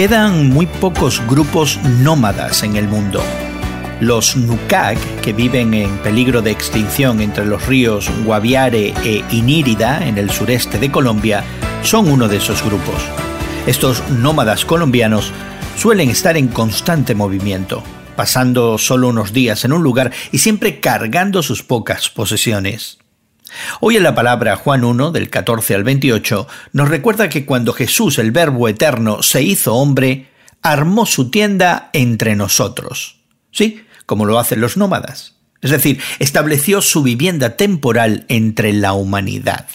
Quedan muy pocos grupos nómadas en el mundo. Los Nukag, que viven en peligro de extinción entre los ríos Guaviare e Inírida en el sureste de Colombia, son uno de esos grupos. Estos nómadas colombianos suelen estar en constante movimiento, pasando solo unos días en un lugar y siempre cargando sus pocas posesiones. Hoy en la palabra Juan 1, del 14 al 28, nos recuerda que cuando Jesús, el Verbo eterno, se hizo hombre, armó su tienda entre nosotros. Sí, como lo hacen los nómadas. Es decir, estableció su vivienda temporal entre la humanidad.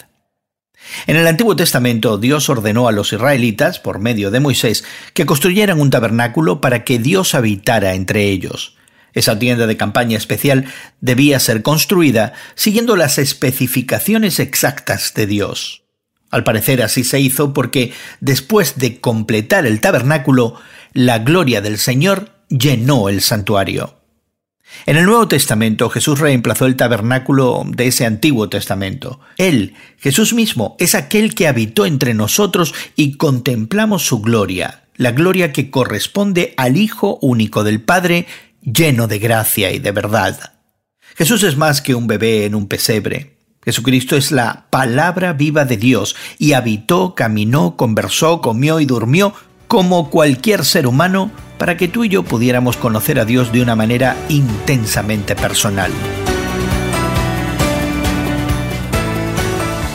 En el Antiguo Testamento Dios ordenó a los israelitas, por medio de Moisés, que construyeran un tabernáculo para que Dios habitara entre ellos. Esa tienda de campaña especial debía ser construida siguiendo las especificaciones exactas de Dios. Al parecer así se hizo porque después de completar el tabernáculo, la gloria del Señor llenó el santuario. En el Nuevo Testamento Jesús reemplazó el tabernáculo de ese Antiguo Testamento. Él, Jesús mismo, es aquel que habitó entre nosotros y contemplamos su gloria, la gloria que corresponde al Hijo único del Padre, lleno de gracia y de verdad. Jesús es más que un bebé en un pesebre. Jesucristo es la palabra viva de Dios y habitó, caminó, conversó, comió y durmió como cualquier ser humano para que tú y yo pudiéramos conocer a Dios de una manera intensamente personal.